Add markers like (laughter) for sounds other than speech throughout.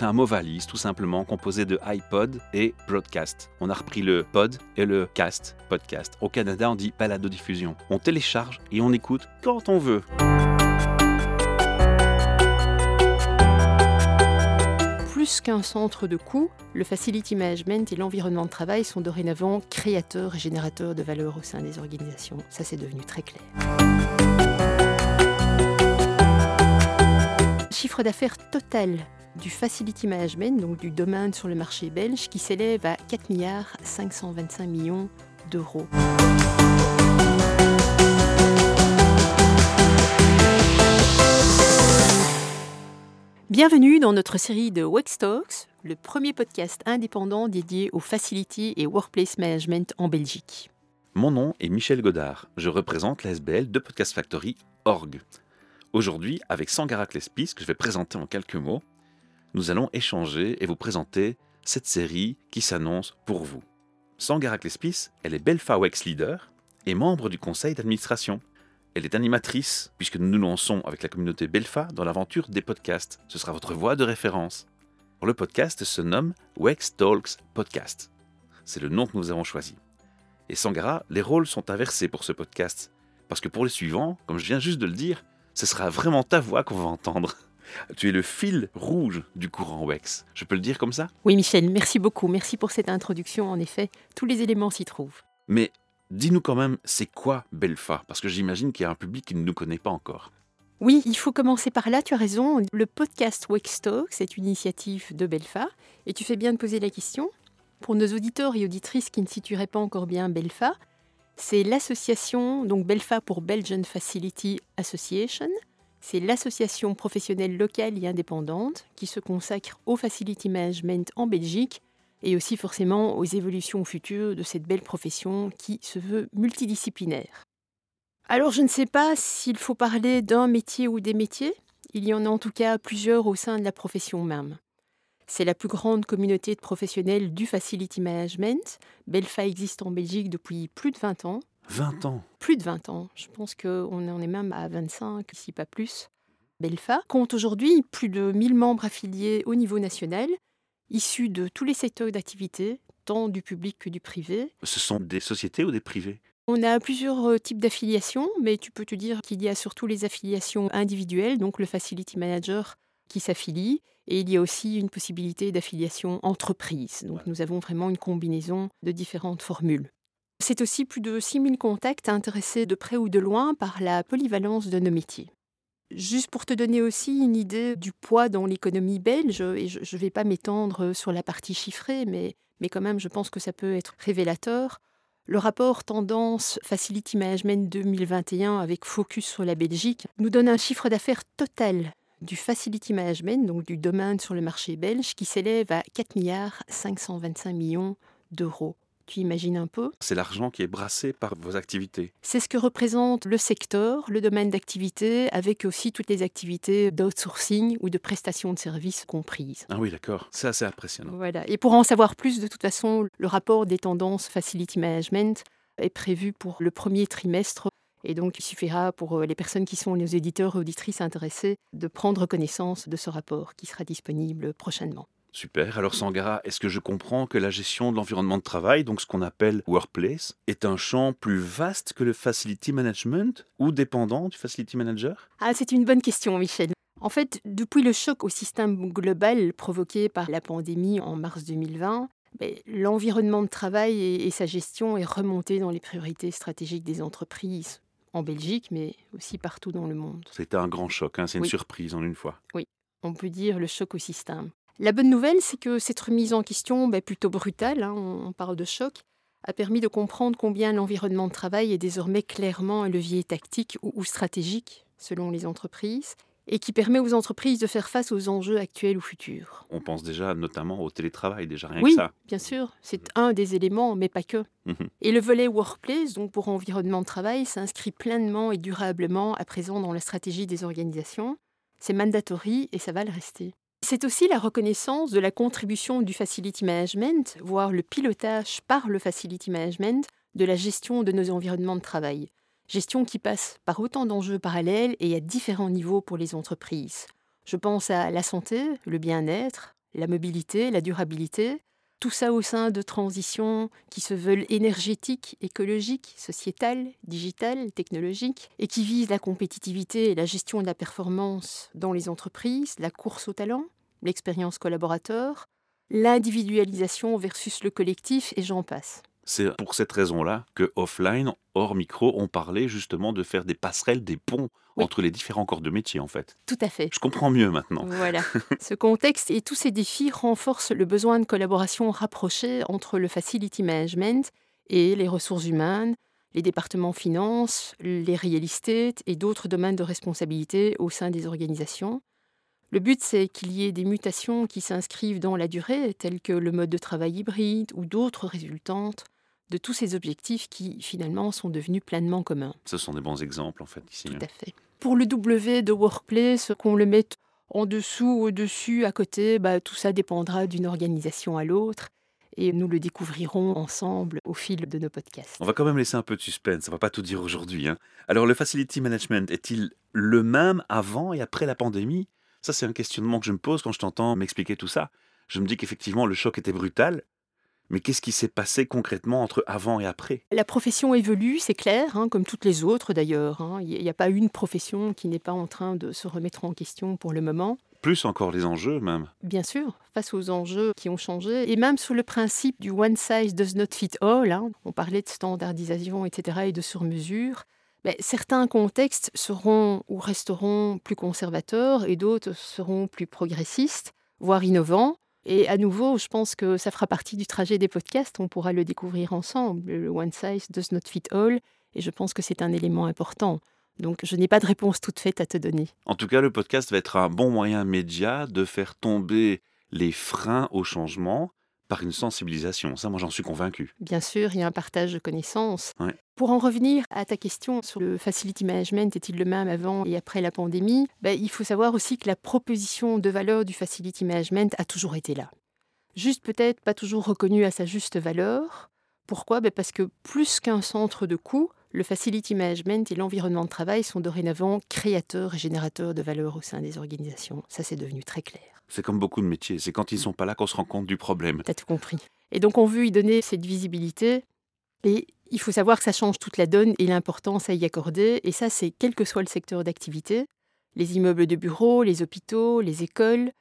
c'est un mot valise tout simplement composé de iPod et broadcast. On a repris le pod et le cast, podcast. Au Canada, on dit balado-diffusion. On télécharge et on écoute quand on veut. Plus qu'un centre de coût, le facility management et l'environnement de travail sont dorénavant créateurs et générateurs de valeur au sein des organisations. Ça, c'est devenu très clair. Chiffre d'affaires total du facility management, donc du domaine sur le marché belge, qui s'élève à 4 milliards 525 millions d'euros. Bienvenue dans notre série de Wex Talks, le premier podcast indépendant dédié au facility et workplace management en Belgique. Mon nom est Michel Godard. Je représente l'ASBL de Podcast Factory. Aujourd'hui, avec Sangara Klespis, que je vais présenter en quelques mots, nous allons échanger et vous présenter cette série qui s'annonce pour vous. Sangara Klespis, elle est Belfa Wex Leader et membre du conseil d'administration. Elle est animatrice, puisque nous nous lançons avec la communauté Belfa dans l'aventure des podcasts. Ce sera votre voix de référence. Le podcast se nomme Wex Talks Podcast. C'est le nom que nous avons choisi. Et Sangara, les rôles sont inversés pour ce podcast. Parce que pour les suivants, comme je viens juste de le dire, ce sera vraiment ta voix qu'on va entendre. Tu es le fil rouge du courant Wex. Je peux le dire comme ça? Oui, Michel, merci beaucoup. Merci pour cette introduction. En effet, tous les éléments s'y trouvent. Mais Dis-nous quand même, c'est quoi Belfa? Parce que j'imagine qu'il y a un public qui ne nous connaît pas encore. Oui, il faut commencer par là, tu as raison. Le podcast Wextalk, c'est une initiative de Belfa. Et tu fais bien de poser la question. Pour nos auditeurs et auditrices qui ne situeraient pas encore bien Belfa, c'est l'association, donc Belfa pour Belgian Facility Association. C'est l'association professionnelle locale et indépendante qui se consacre au facility management en Belgique et aussi forcément aux évolutions futures de cette belle profession qui se veut multidisciplinaire. Alors je ne sais pas s'il faut parler d'un métier ou des métiers, il y en a en tout cas plusieurs au sein de la profession même. C'est la plus grande communauté de professionnels du facility management. Belfa existe en Belgique depuis plus de 20 ans. 20 ans Plus de 20 ans. Je pense qu'on en est même à 25, si pas plus. Belfa compte aujourd'hui plus de 1000 membres affiliés au niveau national issus de tous les secteurs d'activité, tant du public que du privé. Ce sont des sociétés ou des privés? On a plusieurs euh, types d'affiliations, mais tu peux te dire qu'il y a surtout les affiliations individuelles, donc le Facility Manager qui s'affilie, et il y a aussi une possibilité d'affiliation entreprise. Donc nous avons vraiment une combinaison de différentes formules. C'est aussi plus de 6000 contacts intéressés de près ou de loin par la polyvalence de nos métiers. Juste pour te donner aussi une idée du poids dans l'économie belge, et je ne vais pas m'étendre sur la partie chiffrée, mais, mais quand même je pense que ça peut être révélateur. Le rapport Tendance Facility Management 2021 avec focus sur la Belgique nous donne un chiffre d'affaires total du Facility Management, donc du domaine sur le marché belge, qui s'élève à 4 milliards 525 millions d'euros. Tu imagines un peu? C'est l'argent qui est brassé par vos activités. C'est ce que représente le secteur, le domaine d'activité, avec aussi toutes les activités d'outsourcing ou de prestation de services comprises. Ah oui, d'accord. C'est assez impressionnant. Voilà. Et pour en savoir plus, de toute façon, le rapport des tendances Facility Management est prévu pour le premier trimestre. Et donc, il suffira pour euh, les personnes qui sont les éditeurs et auditrices intéressés de prendre connaissance de ce rapport qui sera disponible prochainement. Super. Alors Sangara, est-ce que je comprends que la gestion de l'environnement de travail, donc ce qu'on appelle workplace, est un champ plus vaste que le facility management ou dépendant du facility manager? Ah, c'est une bonne question, Michel. En fait, depuis le choc au système global provoqué par la pandémie en mars 2020, ben, l'environnement de travail et, sa gestion est remonté dans les priorités stratégiques des entreprises en Belgique, mais aussi partout dans le monde. C'était un grand choc, hein, c'est une surprise en une fois. Oui, on peut dire le choc au système. La bonne nouvelle, c'est que cette remise en question, bah, plutôt brutale, hein, on parle de choc, a permis de comprendre combien l'environnement de travail est désormais clairement un levier tactique ou, stratégique selon les entreprises et qui permet aux entreprises de faire face aux enjeux actuels ou futurs. On pense déjà notamment au télétravail, déjà rien que ça. Oui, bien sûr, c'est un des éléments, mais pas que. Mhm. Et le volet workplace, donc pour environnement de travail, s'inscrit pleinement et durablement à présent dans la stratégie des organisations. C'est mandatory et ça va le rester. C'est aussi la reconnaissance de la contribution du facility management, voire le pilotage par le facility management de la gestion de nos environnements de travail. Gestion qui passe par autant d'enjeux parallèles et à différents niveaux pour les entreprises. Je pense à la santé, le bien-être, la mobilité, la durabilité, tout ça au sein de transitions qui se veulent énergétiques, écologiques, sociétales, digitales, technologiques, et qui visent la compétitivité et la gestion de la performance dans les entreprises, la course au talent, l'expérience collaborateur, l'individualisation versus le collectif, et j'en passe. C'est pour cette raison-là que offline, hors micro, on parlait justement de faire des passerelles, des ponts entre les différents corps de métier, en fait. Tout à fait. Je comprends mieux maintenant. Voilà. (laughs) Ce contexte et tous ces défis renforcent le besoin de collaboration rapprochée entre le facility management et les ressources humaines, les départements finances, les real estate et d'autres domaines de responsabilité au sein des organisations. Le but, c'est qu'il y ait des mutations qui s'inscrivent dans la durée, telles que le mode de travail hybride ou d'autres résultantes de tous ces objectifs qui finalement sont devenus pleinement communs. Ce sont des bons exemples en fait ici. Tout à fait. Pour le W de Workplace, qu'on le mette en dessous, au-dessus, à côté, bah, tout ça dépendra d'une organisation à l'autre. Et nous le découvrirons ensemble au fil de nos podcasts. On va quand même laisser un peu de suspense, on va pas tout dire aujourd'hui. Hein. Alors le Facility Management est-il le même avant et après la pandémie? Ça c'est un questionnement que je me pose quand je t'entends m'expliquer tout ça. Je me dis qu'effectivement le choc était brutal, mais qu'est-ce qui s'est passé concrètement entre avant et après? La profession évolue, c'est clair, hein, comme toutes les autres d'ailleurs. Hein. Il n'y a pas une profession qui n'est pas en train de se remettre en question pour le moment. Plus encore les enjeux même. Bien sûr, face aux enjeux qui ont changé, et même sur le principe du one size does not fit all, hein. on parlait de standardisation, etc., et de sur-mesure. Ben, certains contextes seront ou resteront plus conservateurs et d'autres seront plus progressistes, voire innovants. Et à nouveau, je pense que ça fera partie du trajet des podcasts. On pourra le découvrir ensemble. Le one size does not fit all. Et je pense que c'est un élément important. Donc, je n'ai pas de réponse toute faite à te donner. En tout cas, le podcast va être un bon moyen média de faire tomber les freins au changement par une sensibilisation. Ça, moi, j'en suis convaincu. Bien sûr, il y a un partage de connaissances. Pour en revenir à ta question sur le facility management, est-il le même avant et après la pandémie ben, Il faut savoir aussi que la proposition de valeur du facility management a toujours été là. Juste peut-être pas toujours reconnue à sa juste valeur. Pourquoi? Ben, Parce que plus qu'un centre de coût, le facility management et l'environnement de travail sont dorénavant créateurs et générateurs de valeur au sein des organisations. Ça, c'est devenu très clair. C'est comme beaucoup de métiers, c'est quand ils ne sont pas là qu'on se rend compte du problème. T'as tout compris. Et donc on veut y donner cette visibilité. Et il faut savoir que ça change toute la donne et l'importance à y accorder. Et ça, c'est quel que soit le secteur d'activité. Les immeubles de bureaux, les hôpitaux, les écoles,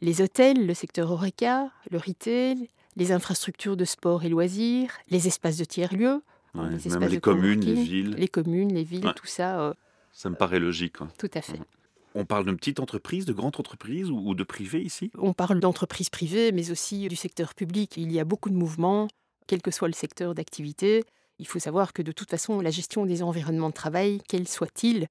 les hôtels, le secteur Horeca, le retail, les infrastructures de sport et loisirs, les espaces de tiers-lieux, les, même les communes, les villes. Les communes, les villes, tout ça. Euh, ça me paraît logique. Tout à fait. On parle d'une petite entreprise, de grande entreprise ou de privé ici? On parle d'entreprise privée, mais aussi du secteur public. Il y a beaucoup de mouvements, quel que soit le secteur d'activité. Il faut savoir que de toute façon, la gestion des environnements de travail, quels soient-ils,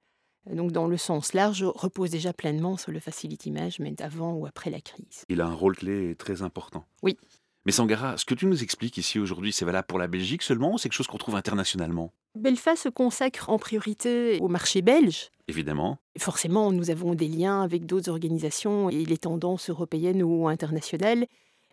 donc dans le sens large, repose déjà pleinement sur le facility management avant ou après la crise. Il a un rôle clé très important. Oui. Mais Sangara, ce que tu nous expliques ici aujourd'hui, c'est valable pour la Belgique seulement ou c'est quelque chose qu'on trouve internationalement? Belfa se consacre en priorité au marché belge. Évidemment. Forcément, nous avons des liens avec d'autres organisations et les tendances européennes ou internationales.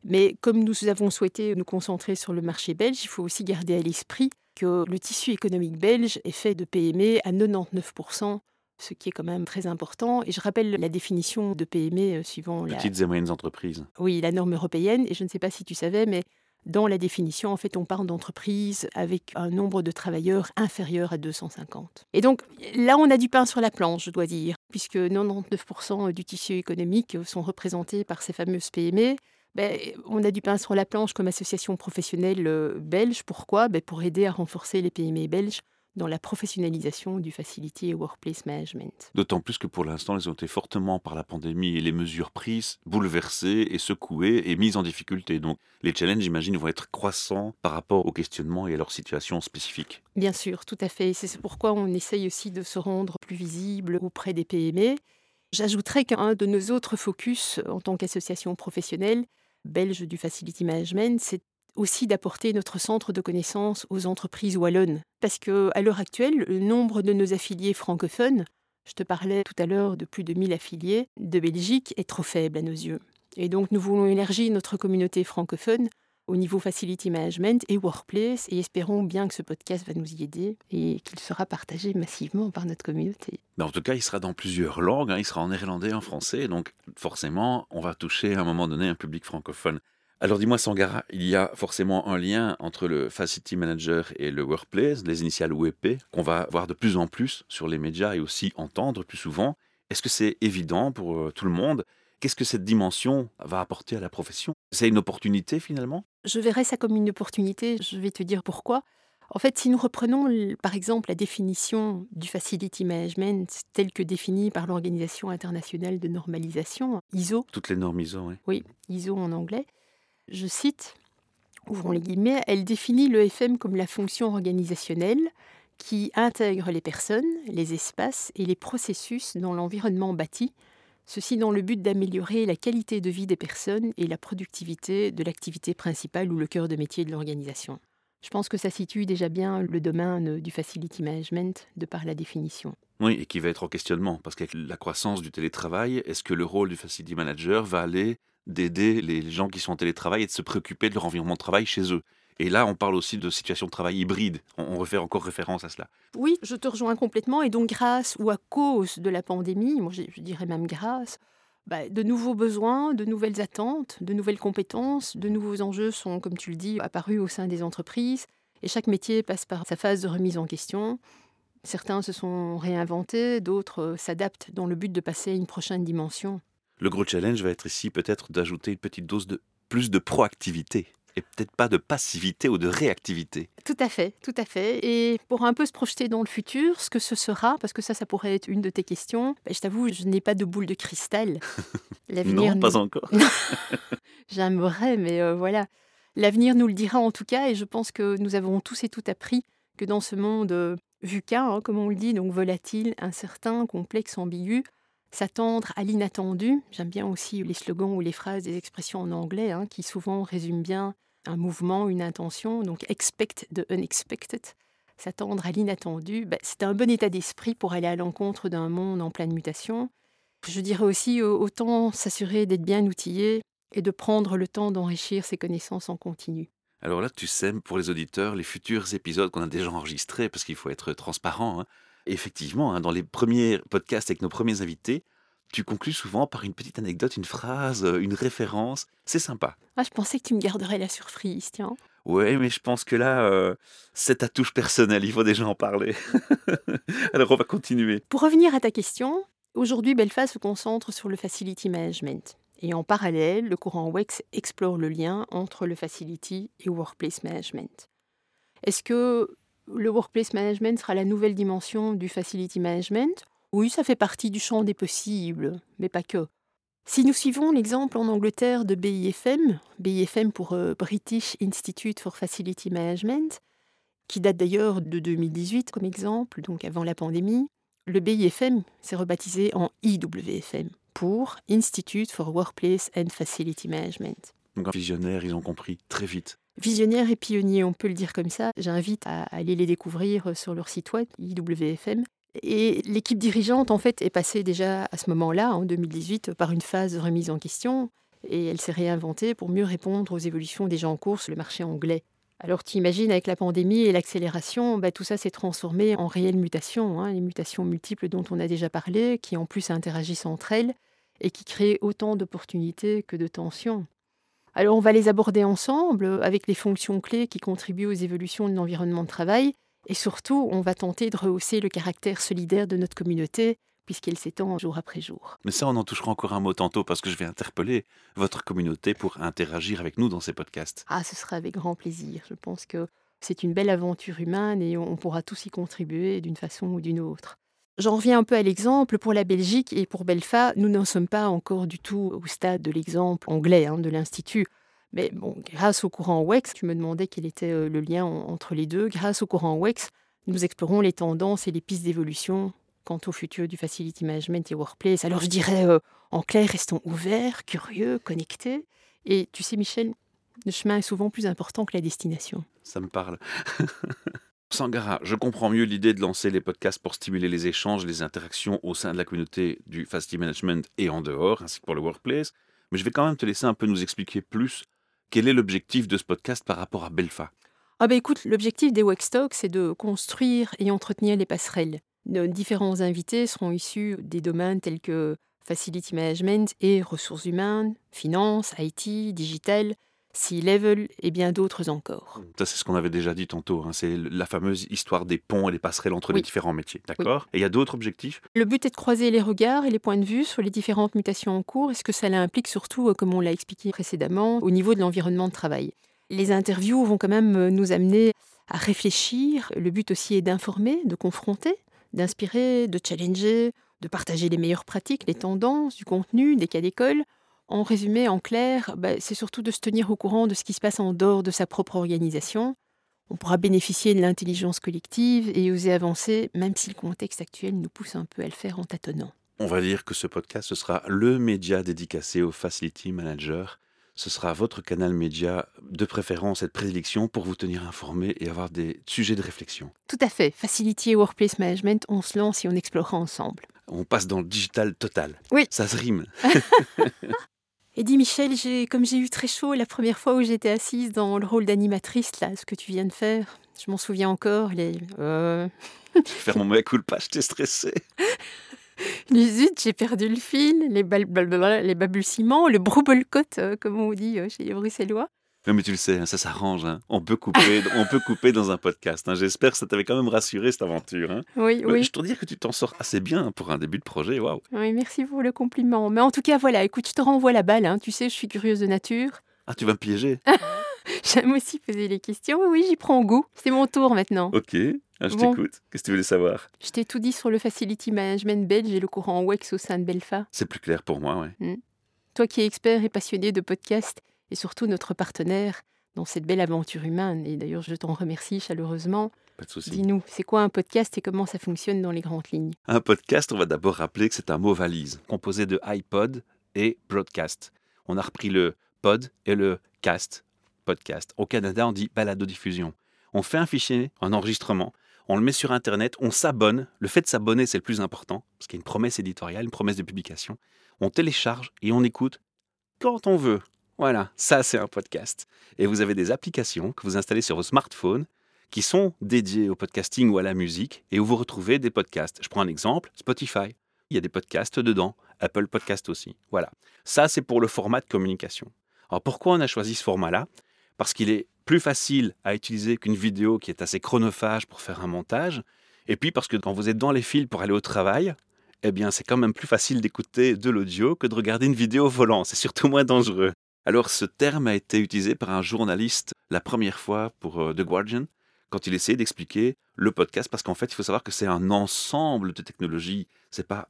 Mais comme nous avons souhaité nous concentrer sur le marché belge, il faut aussi garder à l'esprit que le tissu économique belge est fait de PME à 99%, ce qui est quand même très important. Et je rappelle la définition de PME euh, suivant Petites et moyennes entreprises. Oui, la norme européenne. Et je ne sais pas si tu savais, mais dans la définition, en fait, on parle d'entreprise avec un nombre de travailleurs inférieur à 250. Et donc là, on a du pain sur la planche, je dois dire, puisque 99% du tissu économique sont représentés par ces fameuses PME. Ben, on a du pain sur la planche comme association professionnelle euh, belge. Pourquoi? Ben, Pour aider à renforcer les PME belges dans la professionnalisation du Facility et Workplace Management. D'autant plus que pour l'instant, ils ont été fortement par la pandémie et les mesures prises, bouleversées et secouées et mises en difficulté. Donc les challenges, j'imagine, vont être croissants par rapport aux questionnements et à leur situation spécifique. Bien sûr, tout à fait. C'est pourquoi on essaye aussi de se rendre plus visible auprès des PME. J'ajouterais qu'un de nos autres focus en tant qu'association professionnelle belge du Facility Management, c'est aussi d'apporter notre centre de connaissances aux entreprises wallonnes. Parce que à l'heure actuelle, le nombre de nos affiliés francophones, je te parlais tout à l'heure de plus de 1000 affiliés de Belgique, est trop faible à nos yeux. Et donc nous voulons élargir notre communauté francophone au niveau facility management et workplace. Et espérons bien que ce podcast va nous y aider et qu'il sera partagé massivement par notre communauté. en tout cas, il sera dans plusieurs langues. Hein. Il sera en néerlandais en français. Donc, forcément, on va toucher à un moment donné un public francophone. Alors dis-moi Sangara, il y a forcément un lien entre le Facility Manager et le Workplace, les initiales WP, qu'on va voir de plus en plus sur les médias et aussi entendre plus souvent. Est-ce que c'est évident pour euh, tout le monde? Qu'est-ce que cette dimension va apporter à la profession? C'est une opportunité finalement? Je verrais ça comme une opportunité, je vais te dire pourquoi. En fait, si nous reprenons par exemple la définition du facility management telle que définie par l'Organisation internationale de normalisation, ISO. Toutes les normes ISO, oui. Oui, ISO en anglais je cite, ouvrons les guillemets, elle définit l'EFM comme la fonction organisationnelle qui intègre les personnes, les espaces et les processus dans l'environnement bâti, ceci dans le but d'améliorer la qualité de vie des personnes et la productivité de l'activité principale ou le cœur de métier de l'organisation. Je pense que ça situe déjà bien le domaine du facility management de par la définition. Oui, et qui va être en questionnement, parce qu'avec la croissance du télétravail, est-ce que le rôle du facility manager va aller d'aider les gens qui sont en télétravail et de se préoccuper de leur environnement de travail chez eux? Et là, on parle aussi de situation de travail hybride. On, refait encore référence à cela. Oui, je te rejoins complètement. Et donc, grâce ou à cause de la pandémie, moi je, dirais même grâce, bah, de nouveaux besoins, de nouvelles attentes, de nouvelles compétences, de nouveaux enjeux sont, comme tu le dis, apparus au sein des entreprises. Et chaque métier passe par sa phase de remise en question. Certains se sont réinventés, d'autres euh, s'adaptent dans le but de passer à une prochaine dimension. Le gros challenge va être ici peut-être d'ajouter une petite dose de plus de proactivité et peut-être pas de passivité ou de réactivité. Tout à fait, tout à fait. Et pour un peu se projeter dans le futur, ce que ce sera, parce que ça, ça pourrait être une de tes questions, ben, je t'avoue, je n'ai pas de boule de cristal. (laughs) L'avenir non, pas encore. (laughs) J'aimerais, mais euh, voilà. L'avenir nous le dira en tout cas, et je pense que nous avons tous et toutes appris que dans ce monde euh, VUCA, hein, comme on le dit, donc volatile, incertain, complexe, ambigu, S'attendre à l'inattendu, j'aime bien aussi les slogans ou les phrases des expressions en anglais hein, qui souvent résument bien un mouvement, une intention. Donc expect the unexpected, s'attendre à l'inattendu, ben, c'est un bon état d'esprit pour aller à l'encontre d'un monde en pleine mutation. Je dirais aussi autant s'assurer d'être bien outillé et de prendre le temps d'enrichir ses connaissances en continu. Alors là, tu sèmes pour les auditeurs les futurs épisodes qu'on a déjà enregistrés, parce qu'il faut être transparent. Hein effectivement, hein, dans les premiers podcasts avec nos premiers invités, tu conclus souvent par une petite anecdote, une phrase, euh, une référence. C'est sympa. Ah, je pensais que tu me garderais la surprise, tiens. Oui, mais je pense que là, euh, c'est ta touche personnelle, il faut déjà en parler. (laughs) Alors, on va continuer. Pour revenir à ta question, aujourd'hui, Belfast se concentre sur le facility management. Et en parallèle, le courant WEX explore le lien entre le facility et workplace management. Est-ce que le workplace management sera la nouvelle dimension du facility management. Oui, ça fait partie du champ des possibles, mais pas que. Si nous suivons l'exemple en Angleterre de BIFM, BIFM pour euh, British Institute for Facility Management, qui date d'ailleurs de 2018 comme exemple, donc avant la pandémie, le BIFM s'est rebaptisé en IWFM pour Institute for Workplace and Facility Management. Donc visionnaires, ils ont compris très vite visionnaires et pionniers, on peut le dire comme ça. J'invite à aller les découvrir euh, sur leur site web, IWFM. Et l'équipe dirigeante, en fait, est passée déjà à ce moment-là, en 2018, par une phase de remise en question. Et elle s'est réinventée pour mieux répondre aux évolutions déjà en cours sur le marché anglais. Alors tu imagines, avec la pandémie et l'accélération, bah, tout ça s'est transformé en réelles mutations, hein, les mutations multiples dont on a déjà parlé, qui en plus interagissent entre elles et qui créent autant d'opportunités que de tensions. Alors on va les aborder ensemble euh, avec les fonctions clés qui contribuent aux évolutions de l'environnement de travail et surtout on va tenter de rehausser le caractère solidaire de notre communauté puisqu'elle s'étend jour après jour. Mais ça, on en touchera encore un mot tantôt parce que je vais interpeller votre communauté pour interagir avec nous dans ces podcasts. Ah, ce sera avec grand plaisir. Je pense que c'est une belle aventure humaine et on pourra tous y contribuer d'une façon ou d'une autre. J'en reviens un peu à l'exemple. Pour la Belgique et pour Belfa, nous n'en sommes pas encore du tout au stade de l'exemple anglais hein, de l'Institut. Mais bon, grâce au courant WEX, tu me demandais quel était euh, le lien entre les deux. Grâce au courant WEX, nous explorons les tendances et les pistes d'évolution quant au futur du facility management et workplace. Alors je dirais, euh, en clair, restons ouverts, curieux, connectés. Et tu sais, Michel, le chemin est souvent plus important que la destination. Ça me parle. (laughs) Sangara, je comprends mieux l'idée de lancer les podcasts pour stimuler les échanges, les interactions au sein de la communauté du Facility Management et en dehors, ainsi que pour le workplace. Mais je vais quand même te laisser un peu nous expliquer plus Quel est l'objectif de ce podcast par rapport à Belfa Ah bah écoute, l'objectif des Wextalk, c'est de construire et entretenir les passerelles. Nos différents invités seront issus des domaines tels que facility management et ressources humaines, finance, IT, digital, C-level et bien d'autres encore. Ça, c'est ce qu'on avait déjà dit tantôt. hein, C'est la fameuse histoire des ponts et les passerelles entre les différents métiers. D'accord? Et il y a d'autres objectifs? Le but est de croiser les regards et les points de vue sur les différentes mutations en cours et ce que cela implique surtout, euh, comme on l'a expliqué précédemment, au niveau de l'environnement de travail. Les interviews vont quand même euh, nous amener à réfléchir. Le but aussi est d'informer, de confronter, d'inspirer, de challenger, de partager les meilleures pratiques, les tendances, du contenu, des cas d'école. En résumé, en clair, bah, c'est surtout de se tenir au courant de ce qui se passe en dehors de sa propre organisation. On pourra bénéficier de l'intelligence collective et oser avancer, même si le contexte actuel nous pousse un peu à le faire en tâtonnant. On va dire que ce podcast, ce sera le média dédicacé aux facility managers. Ce sera votre canal média de préférence et de prédilection pour vous tenir informé et avoir des sujets de réflexion. Tout à fait. Facility et Workplace Management, on se lance et on explorera ensemble. On passe dans le digital total. Oui. Ça se rime. (laughs) Et dis Michel, j'ai, comme j'ai eu très chaud la première fois où j'étais assise dans le rôle d'animatrice, là, ce que tu viens de faire, je m'en souviens encore, les, euh, (laughs) Faire mon mea culpa, j'étais stressé. (laughs) les zut, j'ai perdu le fil, les, bal- blablabla, les balbutiements, le broubelcote, euh, comme on dit euh, chez les Bruxellois. Non, mais tu le sais, hein, ça s'arrange. hein. On, peut couper, on peut couper dans un podcast. hein. J'espère que ça t'avait quand même rassuré cette aventure. hein. Oui, Ouais, oui. Je te dire que tu t'en sors assez bien pour un début de projet. Waouh. Oui, merci pour le compliment. Mais en tout cas, voilà, écoute, je te renvoie la balle. Tu sais, je suis curieuse de nature. Ah, tu vas me piéger (laughs) J'aime aussi poser les questions. Oui, oui, j'y prends goût. C'est mon tour maintenant. Ok, ah, je Bon. t'écoute. Qu'est-ce que tu voulais savoir? Je t'ai tout dit sur le Facility Management belge et le courant WEX au sein de Belfa. C'est plus clair pour moi, ouais. Toi qui es expert et passionné de podcast et surtout notre partenaire dans cette belle aventure humaine, et d'ailleurs je t'en remercie chaleureusement, Pas de souci. dis-nous, c'est quoi un podcast et comment ça fonctionne dans les grandes lignes? Un podcast, on va d'abord rappeler que c'est un mot valise, composé de iPod et broadcast. On a repris le pod et le cast, podcast. Au Canada, on dit balado-diffusion. On fait un fichier, un enregistrement, on le met sur Internet, on s'abonne. Le fait de s'abonner, c'est le plus important, parce qu'il y a une promesse éditoriale, une promesse de publication. On télécharge et on écoute quand on veut. Voilà, ça c'est un podcast. Et vous avez des applications que vous installez sur vos smartphones qui sont dédiées au podcasting ou à la musique et où vous retrouvez des podcasts. Je prends un exemple, Spotify. Il y a des podcasts dedans, Apple Podcast aussi. Voilà. Ça, c'est pour le format de communication. Alors pourquoi on a choisi ce format-là? Parce qu'il est plus facile à utiliser qu'une vidéo qui est assez chronophage pour faire un montage. Et puis parce que quand vous êtes dans les fils pour aller au travail, eh bien c'est quand même plus facile d'écouter de l'audio que de regarder une vidéo volant. C'est surtout moins dangereux. Alors ce terme a été utilisé par un journaliste la première fois pour euh, The Guardian quand il essayait d'expliquer le podcast parce qu'en fait il faut savoir que c'est un ensemble de technologies. C'est pas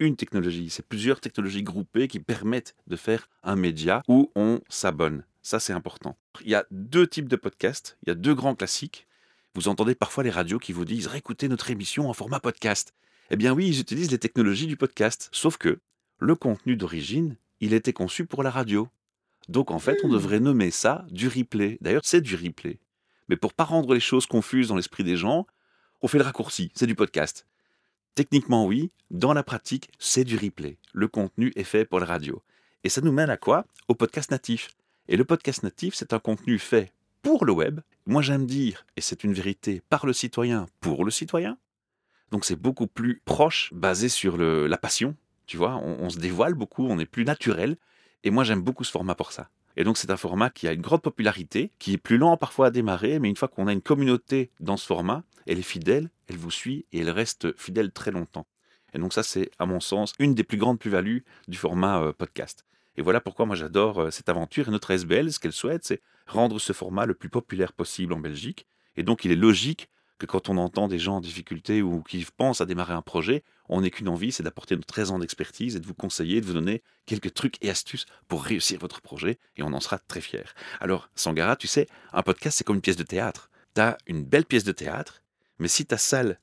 une technologie, c'est plusieurs technologies groupées qui permettent de faire un média où on s'abonne. Ça c'est important. Il y a deux types de podcasts, il y a deux grands classiques. Vous entendez parfois les radios qui vous disent réécoutez notre émission en format podcast. Eh bien oui, ils utilisent les technologies du podcast, sauf que le contenu d'origine, il était conçu pour la radio. Donc en fait, on Hmm. devrait nommer ça du replay. D'ailleurs, c'est du replay. Mais pour pas rendre les choses confuses dans l'esprit des gens, on fait le raccourci, c'est du podcast. Techniquement oui, dans la pratique, c'est du replay. Le contenu est fait pour la radio. Et ça nous mène à quoi? Au podcast natif. Et le podcast natif, c'est un contenu fait pour le web. Moi j'aime dire, et c'est une vérité, par le citoyen, pour le citoyen. Donc c'est beaucoup plus proche, basé sur le- la passion. Tu vois, on, on se dévoile beaucoup, on est plus naturel. Et moi j'aime beaucoup ce format pour ça. Et donc c'est un format qui a une grande popularité, qui est plus lent parfois à démarrer, mais une fois qu'on a une communauté dans ce format, elle est fidèle, elle vous suit et elle reste fidèle très longtemps. Et donc ça c'est à mon sens une des plus grandes plus-values du format euh, podcast. Et voilà pourquoi moi j'adore euh, cette aventure et notre SBL, ce qu'elle souhaite, c'est rendre ce format le plus populaire possible en Belgique. Et donc il est logique que quand on entend des gens en difficulté ou qui pensent à démarrer un projet, on n'ait qu'une envie, c'est d'apporter notre 13 ans d'expertise et de vous conseiller, de vous donner quelques trucs et astuces pour réussir votre projet et on en sera très fiers. Alors, Sangara, tu sais, un podcast, c'est comme une pièce de théâtre. Tu as une belle pièce de théâtre, mais si ta salle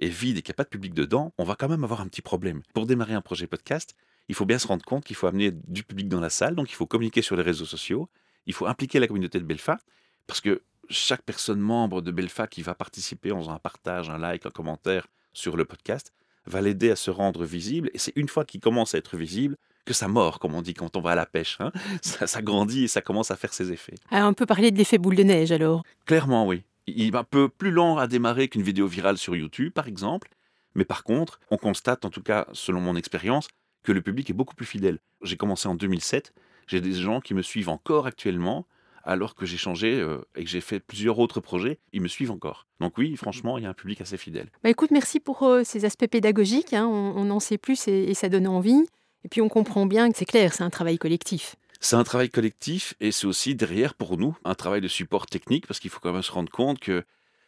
est vide et qu'il n'y a pas de public dedans, on va quand même avoir un petit problème. Pour démarrer un projet podcast, il faut bien se rendre compte qu'il faut amener du public dans la salle, donc il faut communiquer sur les réseaux sociaux, il faut impliquer la communauté de Belfa, parce que chaque personne membre de Belfa qui va participer en faisant un partage, un like, un commentaire sur le podcast, va l'aider à se rendre visible. Et c'est une fois qu'il commence à être visible que ça mord, comme on dit quand on va à la pêche. Hein. (laughs) Ça, grandit et ça commence à faire ses effets. Ah, on peut parler de l'effet boule de neige alors Clairement, oui. Il est un peu plus lent à démarrer qu'une vidéo virale sur YouTube, par exemple. Mais par contre, on constate, en tout cas selon mon expérience, que le public est beaucoup plus fidèle. J'ai commencé en 2007, j'ai des gens qui me suivent encore actuellement, alors que j'ai changé euh, et que j'ai fait plusieurs autres projets, ils me suivent encore. Donc oui, franchement, il y a un public assez fidèle. Bah écoute, merci pour euh, ces aspects pédagogiques, hein. on, en sait plus et, ça donne envie. Et puis on comprend bien que c'est clair, c'est un travail collectif. C'est un travail collectif et c'est aussi derrière pour nous un travail de support technique parce qu'il faut quand même se rendre compte que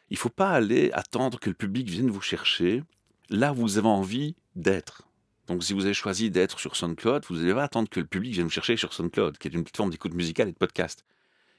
il faut pas aller attendre que le public vienne vous chercher là où vous avez envie d'être. Donc si vous avez choisi d'être sur SoundCloud, vous n'allez pas attendre que le public vienne vous chercher sur SoundCloud, qui est une plateforme d'écoute musicale et de podcast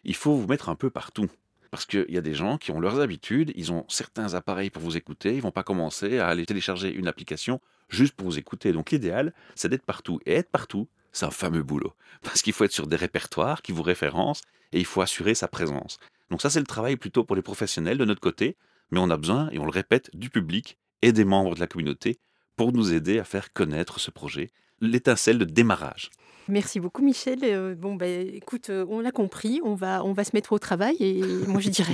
il faut vous mettre un peu partout. Parce qu'il y a des gens qui ont leurs habitudes, ils ont certains appareils pour vous écouter, ils vont pas commencer à aller télécharger une application juste pour vous écouter. Donc l'idéal, c'est d'être partout. Et être partout, c'est un fameux boulot. (laughs) Parce qu'il faut être sur des répertoires qui vous référencent et il faut assurer sa présence. Donc ça, c'est le travail plutôt pour les professionnels de notre côté, mais on a besoin, et on le répète, du public et des membres de la communauté pour nous aider à faire connaître ce projet, l'étincelle de démarrage. Merci beaucoup Michel. Euh, bon bah, écoute, euh, on l'a compris, on va, on va se mettre au travail et (laughs) moi je dirais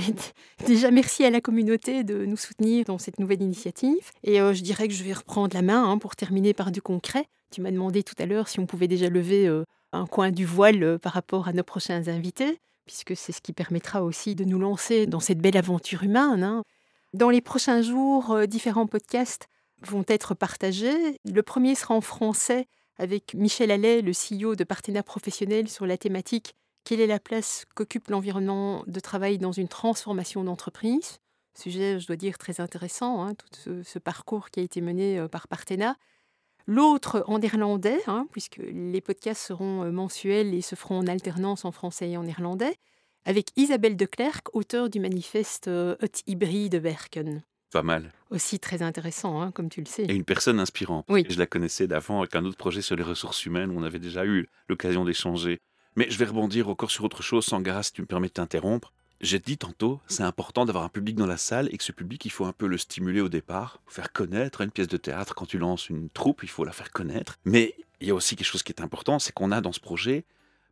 déjà merci à la communauté de nous soutenir dans cette nouvelle initiative et euh, je dirais que je vais reprendre la main hein, pour terminer par du concret. Tu m'as demandé tout à l'heure si on pouvait déjà lever un coin du voile par rapport à nos prochains invités puisque c'est ce qui permettra aussi de nous lancer dans cette belle aventure humaine. Hein. Dans les prochains jours, différents podcasts vont être partagés. Le premier sera en français avec Michel Allais, le CEO de Partenaires Professionnels, sur la thématique Quelle est la place qu'occupe l'environnement de travail dans une transformation d'entreprise? Sujet, je dois dire, très intéressant, hein, tout ce, parcours qui a été mené euh, par Partena. L'autre en néerlandais, hein, puisque les podcasts seront euh, mensuels et se feront en alternance en français et en néerlandais, avec Isabelle de Klerk, auteure du manifeste euh, Hut Hybride Werken. Pas mal. Aussi très intéressant, hein, comme tu le sais. Et une personne inspirante. Oui. Je la connaissais d'avant avec un autre projet sur les ressources humaines où on avait déjà eu l'occasion d'échanger. Mais je vais rebondir encore sur autre chose, Sangara, si tu me permets de t'interrompre. J'ai dit tantôt, c'est important d'avoir un public dans la salle et que ce public, il faut un peu le stimuler au départ, faire connaître une pièce de théâtre. Quand tu lances une troupe, il faut la faire connaître. Mais il y a aussi quelque chose qui est important, c'est qu'on a dans ce projet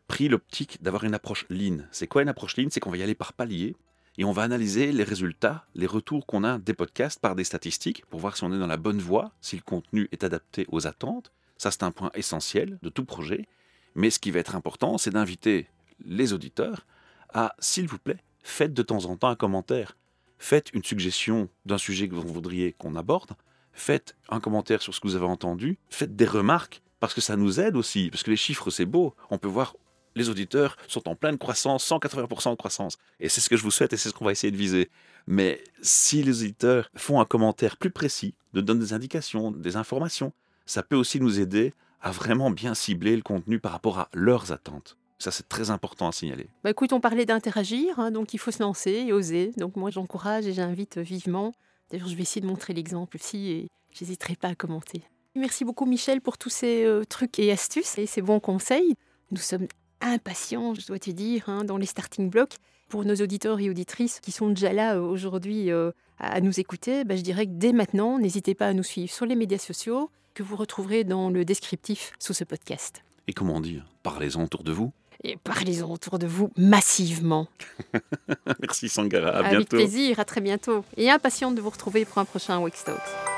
pris l'optique d'avoir une approche lean. C'est quoi une approche lean? C'est qu'on va y aller par paliers et on va analyser les résultats, les retours qu'on a des podcasts par des statistiques pour voir si on est dans la bonne voie, si le contenu est adapté aux attentes. Ça, c'est un point essentiel de tout projet. Mais ce qui va être important, c'est d'inviter les auditeurs à, s'il vous plaît, faites de temps en temps un commentaire. Faites une suggestion d'un sujet que vous voudriez qu'on aborde. Faites un commentaire sur ce que vous avez entendu. Faites des remarques parce que ça nous aide aussi. Parce que les chiffres, c'est beau. On peut voir les auditeurs sont en pleine croissance, 180% de croissance. Et c'est ce que je vous souhaite et c'est ce qu'on va essayer de viser. Mais si les auditeurs font un commentaire plus précis, nous donnent des indications, des informations, ça peut aussi nous aider à vraiment bien cibler le contenu par rapport à leurs attentes. Ça, c'est très important à signaler. Bah écoute, on parlait d'interagir, hein, donc il faut se lancer et oser. Donc moi, j'encourage et j'invite vivement. D'ailleurs, je vais essayer de montrer l'exemple aussi et j'hésiterai pas à commenter. Merci beaucoup, Michel, pour tous ces euh, trucs et astuces et ces bons conseils. Nous sommes impatient, je dois te dire, hein, dans les starting blocks. Pour nos auditeurs et auditrices qui sont déjà là euh, aujourd'hui euh, à nous écouter, bah, je dirais que dès maintenant, n'hésitez pas à nous suivre sur les médias sociaux que vous retrouverez dans le descriptif sous ce podcast. Et comment dire Parlez-en autour de vous. Et parlez-en autour de vous massivement. (laughs) Merci Sangara, à bientôt. Avec plaisir, à très bientôt. Et impatiente de vous retrouver pour un prochain Talks.